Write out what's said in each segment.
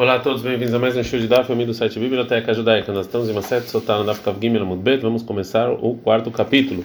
Olá a todos, bem-vindos a mais um show de Daf, amigo do site Biblioteca Judaica. Nós estamos em Maset Sotá, no Daf Kav Gimel Mudbet. Vamos começar o quarto capítulo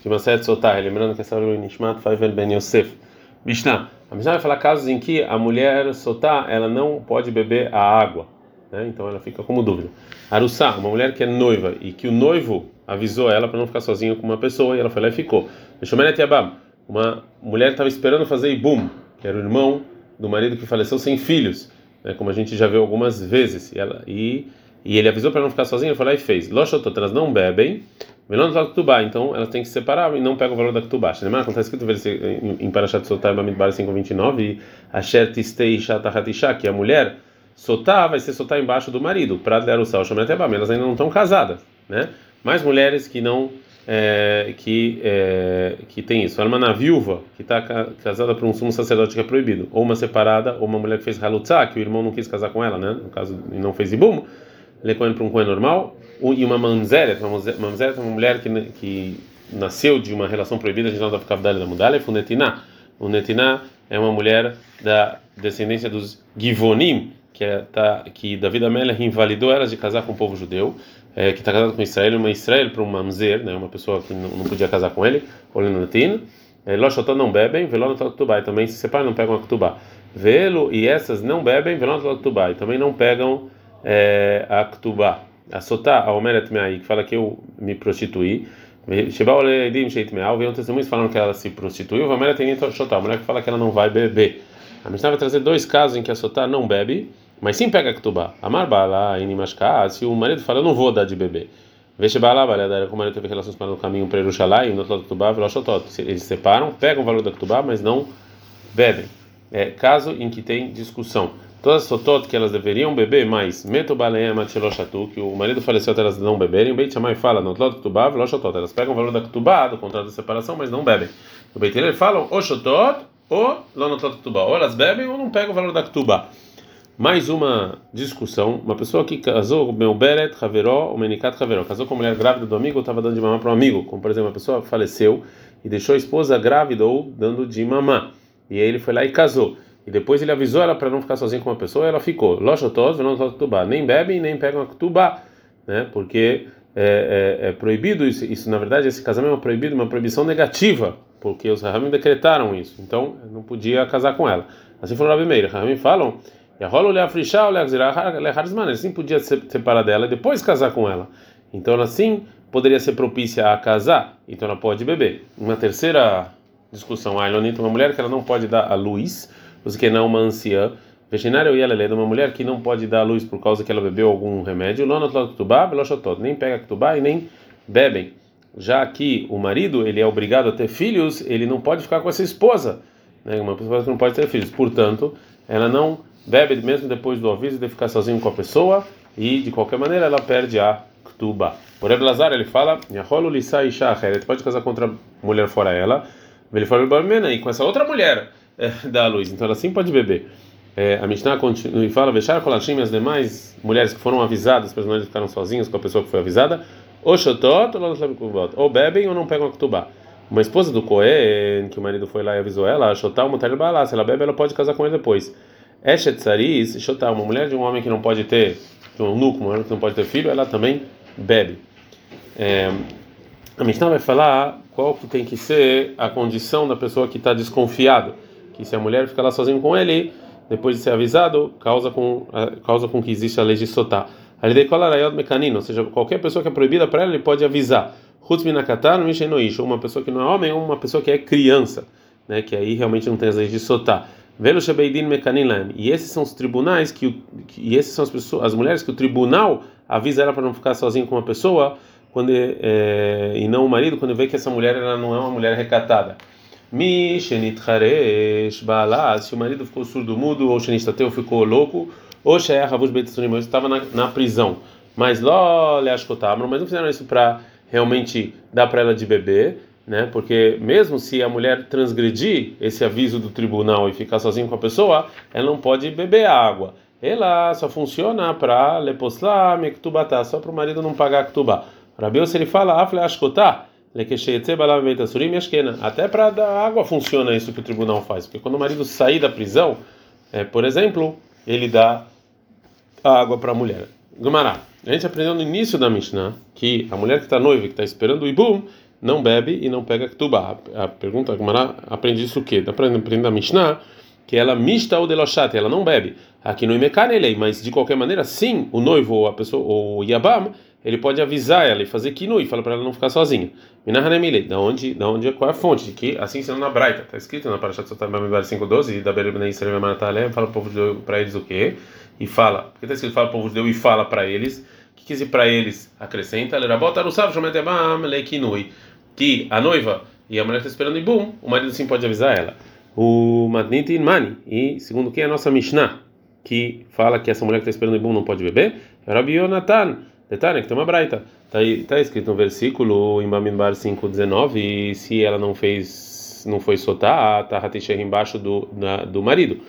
de Maset Sotá. Lembrando que essa hora é o Nishmat Faivel Ben Yosef. Mishnah. A Mishnah vai falar casos em que a mulher Sotá, ela não pode beber a água. Né? Então ela fica como dúvida. Arussá, uma mulher que é noiva e que o noivo avisou ela para não ficar sozinha com uma pessoa e ela foi lá e ficou. Meshomenet Yabam, uma mulher estava esperando fazer Ibum, que era o irmão do marido que faleceu sem filhos né, como a gente já viu algumas vezes. E, ela, e, e ele avisou para não ficar sozinha, ele foi lá e fez. Loshotot, elas não bebem, melon ktubá, então elas têm que se separar e não pegam o valor da ktubá. Lembra? Está escrito em Parashat Sotar Bamidbar 529, e Asher Tistei Shatahatisha, que a mulher Sotá vai ser Sotá embaixo do marido, para dar o sal, elas ainda não estão casadas, né? Mais mulheres que não é, que é, que tem isso. Uma viúva que está casada por um sumo sacerdote que é proibido, ou uma separada, ou uma mulher que fez halutza, que o irmão não quis casar com ela, né? No caso, e não fez ibum, ele é para um coen normal, e uma mamzeret, uma mamzeret é uma mulher que, que nasceu de uma relação proibida, a gente não dá ficar da mudalha, é o netiná. O netiná é uma mulher da descendência dos givonim, que é, tá, que Davi Amélia invalidou elas de casar com o povo judeu é, que está casado com Israel, uma Israel para um mamzer, né, uma pessoa que não, não podia casar com ele, Olinotin, é, Loshotó não bebem, Velon Tubai, também se separam, não pegam a Ktubá. Velo e essas não bebem, Velon Tubai, também não pegam é, a Ktubá. A Sotá, a Omeret Meai, que fala que eu me prostituí, Sheba Oledim Sheit Meal, veio um testemunho falando que ela se prostituiu, Omeret Shotá, a mulher que fala que ela não vai beber. A Mishnah vai trazer dois casos em que a Sotá não bebe, mas sim pega Ktubá. Amar Bala, Inimashka, se o marido fala, eu não vou dar de beber. Veja Bala, Bala, como o marido teve relações com ela no caminho para Yerushalai, no outro lado do Ktubá, Velochotot. Eles separam, pegam o valor da Ktubá, mas não bebem. É caso em que tem discussão. Todas as sotot que elas deveriam beber, mas meto baleia matcheloshatu, que o marido faleceu até elas não beberem, o Beit Shammai fala, no outro lado do Ktubá, Velochotot. Elas pegam o valor da Ktubá, do contrato de separação, mas não bebem. O Beit eles falam, ou Shotot, ou do Ktubá. Ou elas bebem ou não pegam o valor da Ktubá. Mais uma discussão. Uma pessoa que casou, meu Beret, Haveró, o Menikat Haveró, casou com a mulher grávida do amigo ou estava dando de mamar para um amigo. Como, por exemplo, uma pessoa faleceu e deixou a esposa grávida ou dando de mamar. E aí ele foi lá e casou. E depois ele avisou ela para não ficar sozinha com uma pessoa e ela ficou. Lochotos, não tubá. Nem bebem, nem pegam a tubá. Né? Porque é, é, é proibido isso, isso. Na verdade, esse casamento é uma proibido, uma proibição negativa. Porque os Rahamim decretaram isso. Então, não podia casar com ela. Assim falou Rabi Meir. Rahamim falam e a rola leafrishá ou leharzman, ele sim podia se separar dela e depois casar com ela. Então ela sim poderia ser propícia a casar, então ela pode beber. Uma terceira discussão, a Elonita, uma mulher que ela não pode dar a luz, você que não uma anciã, veterinário e ela é uma mulher que não pode dar a luz por causa que ela bebeu algum remédio, nem pega ktubá e nem bebem. Já que o marido ele é obrigado a ter filhos, ele não pode ficar com essa esposa, né? uma pessoa que não pode ter filhos, portanto, ela não bebe mesmo depois do aviso de ficar sozinho com a pessoa e de qualquer maneira ela perde a ktuba. Por Rebbe Lazar ele fala, pode casar contra mulher fora ela, ele fala e com essa outra mulher é, luz, então ela sim pode beber. É, a Mishnah continua e fala, Veshar Kolashim as demais mulheres que foram avisadas, para não ficaram sozinhas com a pessoa que foi avisada, ou ou bebem ou não pegam a ktubá. Uma esposa do Cohen, que o marido foi lá e avisou ela, shotar uma se ela bebe, ela pode casar com ele depois. Eshet Saris, Shotá, uma mulher de um homem que não pode ter, de um núcleo, uma mulher que não pode ter filho, ela também bebe. É, a Mishnah vai falar qual que tem que ser a condição da pessoa que está desconfiado, que se a mulher fica lá sozinha com ele, depois de ser avisado, causa com causa com que existe a lei de Sotá. A lei de Kolarayot Mecanino, ou seja, qualquer pessoa que é proibida para ela, ele pode avisar. Hutzminakatar, uma pessoa que não é homem ou uma pessoa que é criança, né, que aí realmente não tem as leis de Sotá. E esses são os tribunais que, e esses são as pessoas, as mulheres que o tribunal avisa ela para não ficar sozinha com uma pessoa quando é, e não o marido quando vê que essa mulher ela não é uma mulher recatada. Mi shenitcharesh se o marido ficou surdo mudo ou shenistateu ficou louco ou sheyahavus beitsunim estava na, na prisão. Mas lo leashkotamro, mas não fizeram isso para realmente dar para ela de beber né? Porque mesmo se a mulher transgredir esse aviso do tribunal e ficar sozinha com a pessoa, ela não pode beber água. Ela só funciona para leposla mektubatá, só para o marido não pagar ktubá. Rabiel se ele fala afle ashkotá, até para dar água funciona isso que o tribunal faz, porque quando o marido sair da prisão, é, por exemplo, ele dá água para a mulher. Gumará. A gente aprendeu no início da Mishnah que a mulher que está noiva, que está esperando o ibum, não bebe e não pega ketubá. A pergunta, Gumará, aprende isso o quê? Para aprender da Mishnah que ela mista o delochat, ela não bebe. Aqui no Imekanelei, mas de qualquer maneira, sim, o noivo ou a pessoa, ou o Yabam, ele pode avisar ela e fazer kinui, fala para ela não ficar sozinha. Minahanemile, da onde, da onde, qual é a fonte? De que assim sendo na Braita, está escrito na Parashat Sotar Bamidbar 5:12 e da Berebnei Israel Manatalem, fala o povo de para eles o quê? E fala, porque está escrito fala o povo de Deus e fala para eles, que dizer para eles? Acrescenta, que a noiva e a mulher está esperando e bum, o marido sim pode avisar ela. O Magniti Mani, e segundo quem é a nossa Mishnah, que fala que essa mulher que está esperando e bum não pode beber, é Rabi Yonatan Detalhe que tem uma braita. Está tá escrito no versículo em Bamidbar 5:19 e se ela não fez, não foi sotar, tá ratisher embaixo do da, do marido.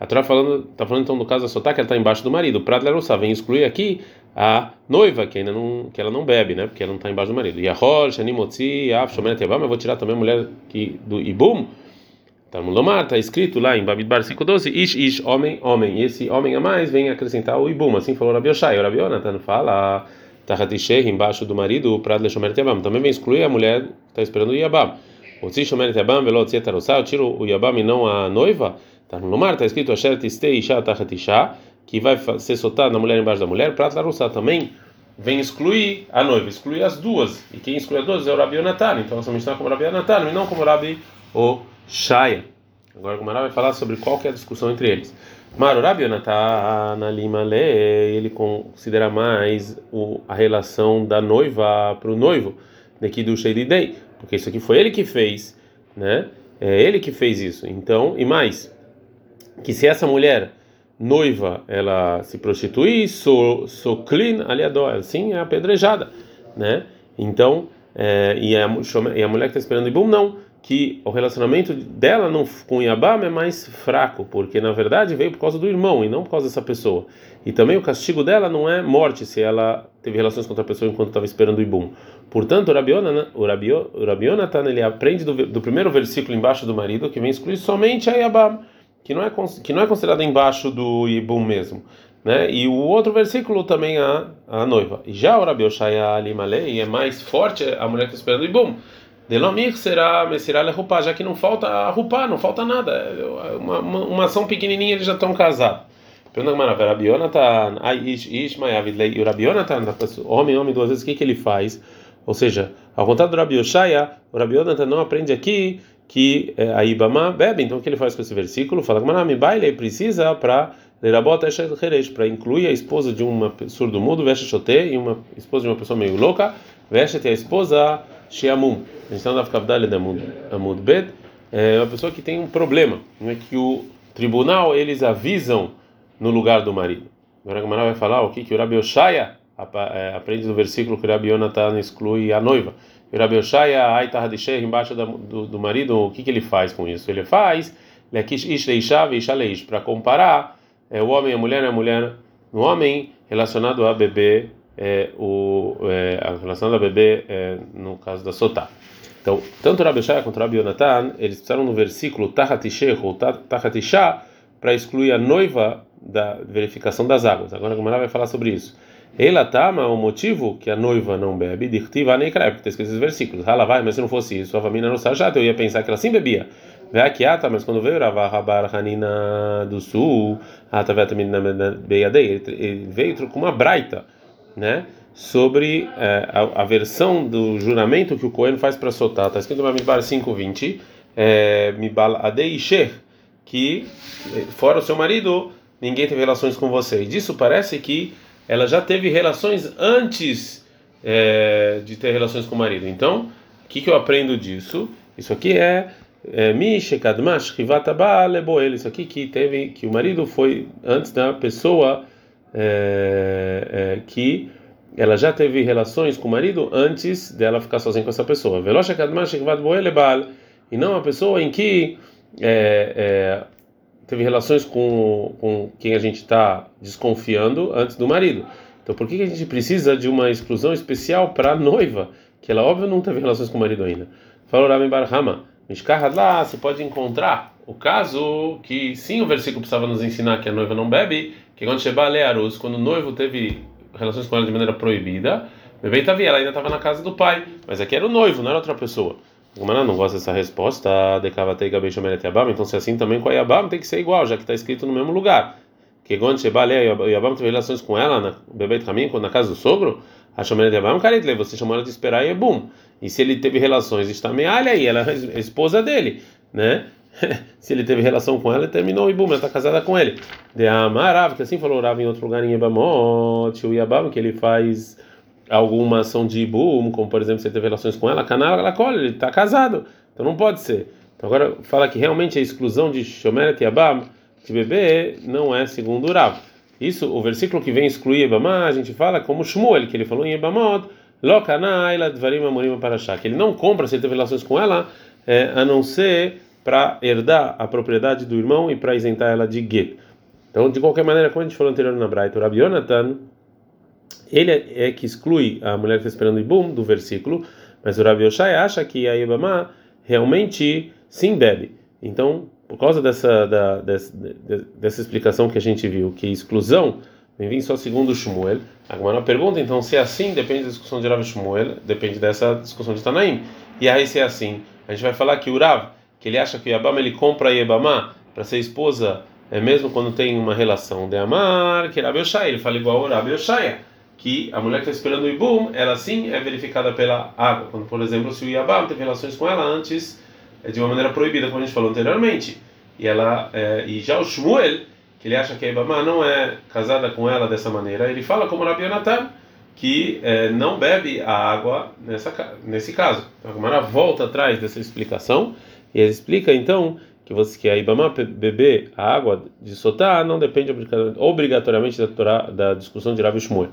A Torá falando, tá falando então no caso da sotar que ela está embaixo do marido. Para ela vem excluir aqui a noiva que ainda não que ela não bebe, né? Porque ela não está embaixo do marido. E a Hol, Shanimotzi, Af, Shomenet mas eu vou tirar também a mulher que do Ibum. Tá no Lomar, está escrito lá em Babidbar 5:12, Ish Ish, homem, homem. E esse homem a mais vem acrescentar o Ibum, assim falou Rabi Oshai. O Rabi Onatan fala, Tahatisher, embaixo do marido, o Prad Leshomer Tebam. Também vem excluir a mulher que está esperando o Yabam. O Tzi Shomer Tebam, Velot Zetarossá, eu tiro o Yabam e não a noiva. Tá no Lomar, está escrito que vai ser soltado na mulher embaixo da mulher. Prad Larussá também vem excluir a noiva, excluir as duas. E quem exclui as duas é o Rabi Onatan. Então, essa está como Rabi Onatan e não como Rabi O Shaya. Agora o Gumara vai falar sobre qual é a discussão entre eles. Maro Rabi Yonatan Lima Le, ele considera mais o, a relação da noiva para o noivo, daqui do Sheididei, porque isso aqui foi ele que fez, né? É ele que fez isso. Então, e mais, que se essa mulher noiva ela se prostitui, so, so clean aliador, assim é apedrejada, né? Então, é, e, a, e a mulher que está esperando Ibum, não que o relacionamento dela não, com Yabam é mais fraco, porque na verdade veio por causa do irmão e não por causa dessa pessoa. E também o castigo dela não é morte se ela teve relações com outra pessoa enquanto estava esperando Ibum. Portanto, o Rabiona, o Rabio, o Rabionatan, ele aprende do, do, primeiro versículo embaixo do marido que vem excluir somente a Yabam, que não é que não é considerada embaixo do Ibum mesmo. Né? E o outro versículo também a, a noiva. E já o Rabi Oshaya Alimale, é mais forte a mulher que está esperando o Ibum. Delomir será Messirá roupa, já que não falta a roupa, não falta nada. Uma, uma, uma ação pequenininha eles já estão casados. Pergunta ai ish ish mayavidlei, e o Rabionatan, homem, homem, duas vezes, o que, que ele faz? Ou seja, ao contrário do Rabi Oshaya, o Rabionatan não aprende aqui que é, a Ibama bebe, então o que ele faz com esse versículo? Fala que baile precisa para para incluir a esposa de uma surdo mudo, veste chote, e uma esposa de uma pessoa meio louca, veste a esposa Sheamum. A gente está na Amud Bet. É uma pessoa que tem um problema, né, que o tribunal eles avisam no lugar do marido. Agora Gamara vai falar o que, que o Rabi Oshaya é, aprende no versículo que o Rabi Yonatan exclui a noiva. O Rabi Oshaya, Aitar de embaixo do, do marido, o que, que ele faz com isso? Ele faz para comparar é, o homem e a mulher, a mulher no homem relacionado a bebê é, o, é, a relação da bebê é, no caso da sotá. Então, tanto Rabi Shaya quanto Rabi Yonatan, eles precisaram no versículo Tahatishech ou Tahatishá para excluir a noiva da verificação das águas. Agora a Gemara vai falar sobre isso. Ela tama o motivo que a noiva não bebe, dirtiva neikra, porque está escrito esses versículos. Ela vai, mas se não fosse isso, a família não sajata, eu ia pensar que ela sim bebia. Veakiata, mas quando veio Ravah Rabar Hanina do Sul, ele veio com uma braita né, sobre é, a, a, versão do juramento que o Cohen faz para soltar. Está escrito no Bamidbar 5:20, é, Mibal Adeisher, que é, fora o seu marido, ninguém teve relações com você. E disso parece que ela já teve relações antes é, de ter relações com o marido. Então, o que, que eu aprendo disso? Isso aqui é Mishekadmash Rivatabal Isso aqui que teve que o marido foi antes da pessoa é, é, que ela já teve relações com o marido antes dela ficar sozinha com essa pessoa. E não a pessoa em que é, é, teve relações com, com quem a gente está desconfiando antes do marido. Então, por que, que a gente precisa de uma exclusão especial para a noiva, que ela, óbvio, não teve relações com o marido ainda? Falou Rabin Barhama, lá, você pode encontrar o caso que sim, o versículo precisava nos ensinar que a noiva não bebe, que quando Sheba Learus, quando o noivo teve relações com ela de maneira proibida, bebê Tavi, ela ainda estava na casa do pai, mas aqui era o noivo, não era outra pessoa. Gumara não gosta dessa resposta, decavatei gabei shomeret yabam, então se é assim também com a yabam tem que ser igual, já que está escrito no mesmo lugar. Que quando Sheba Yabam teve relações com ela, na bebê Ramin, na casa do sogro, a shomeret yabam, caritle, você chamou ela de esperar e bum. E se ele teve relações, está meia aí, ela é esposa dele, né? se ele teve relação com ela, ele terminou e bum, ela está casada com ele. De Amarav, que assim falou Rav em outro lugar em Ebamot, o Yabam, que ele faz alguma ação de Ibum, como por exemplo, ele teve relações com ela, canal, ela colhe, ele está casado. Então não pode ser. Então agora fala que realmente a exclusão de Shomeret Yabam, de bebê, não é segundo o. Isso, o versículo que vem excluir Ebamá, a gente fala como Shmuel, que ele falou em Ebamot, que ele não compra se ele teve relações com ela, é, a não ser para herdar a propriedade do irmão e para isentar ela de get. Então, de qualquer maneira, como a gente falou anteriormente na Braita, o Rabi Yonatan, ele é, é que exclui a mulher que está esperando o Ibum do versículo, mas o Rabi Yoshai acha que a Ibama realmente sim bebe. Então, por causa dessa, da, dessa, dessa explicação que a gente viu, que exclusão vem vir só segundo Shmuel, agora pergunta, então, se é assim, depende da discussão de Rav Shmuel, depende dessa discussão de Tanaim. E aí, se é assim, a gente vai falar que o Rav, que ele acha que o Yabama ele compra a Yabama para ser esposa, é mesmo quando tem uma relação de amar, que Rabi Oshaya, ele fala igual ao Rabi Oshaya, que a mulher que está esperando o Ibum, ela sim é verificada pela água. Quando, por exemplo, se o Yabam teve relações com ela antes, é de uma maneira proibida, como a gente falou anteriormente. E, ela, é, e já o Shmuel, que ele acha que a Ibama não é casada com ela dessa maneira, ele fala como Rabi Yonatan, que é, não bebe a água nessa, nesse caso. Então, a Gemara volta atrás dessa explicação e explica então que você que a Ibama beber a água de Sotá não depende obrigatoriamente da, da discussão de Rabi Shmuel.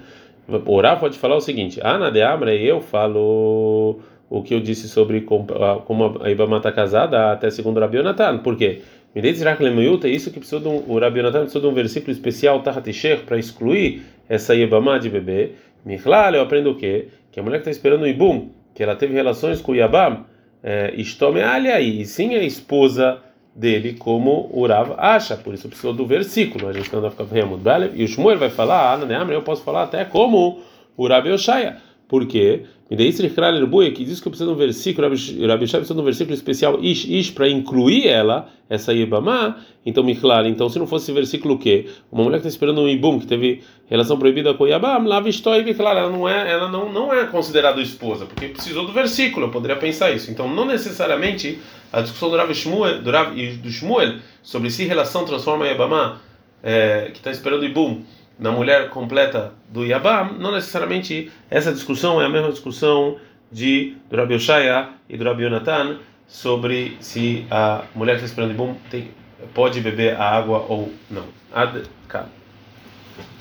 O Rav pode falar o seguinte: Ana de Amra, eu falo o que eu disse sobre como a Ibama está casada até segundo Rabi Yonatan. Por quê? Me dei é isso que precisou de um, o Rabi Yonatan precisou de um versículo especial, Tahatisher, para excluir essa Ibama de bebê. Michlal, eu aprendo o quê? Que a mulher que está esperando o Ibum, que ela teve relações com o Yabam, Istome é, e sim a esposa dele, como o Rav acha, por isso precisou do versículo. A gente não vai ficar vendo, e o Shmuel vai falar, ah, eu posso falar até como o Rav Yoshaya. Por quê? Me dei que diz que eu preciso de um versículo, Rabi precisa de um versículo especial, ish, ish, para incluir ela, essa Ibama. Então, Miklar, então se não fosse versículo o quê? Uma mulher que está esperando um Ibum, que teve relação proibida com Yabam, lá vistou e Miklar, ela não é, ela não, não é considerada esposa, porque precisou do versículo, eu poderia pensar isso. Então, não necessariamente a discussão do Rav Shmuel, do Rav do Shmuel sobre se relação transforma Yabama, é, que está esperando o Ibum, na mulher completa do Yabam, não necessariamente essa discussão é a mesma discussão de do Oshaya e do Yonatan sobre se a mulher que está esperando Yibum tem, pode beber a água ou não. Ad,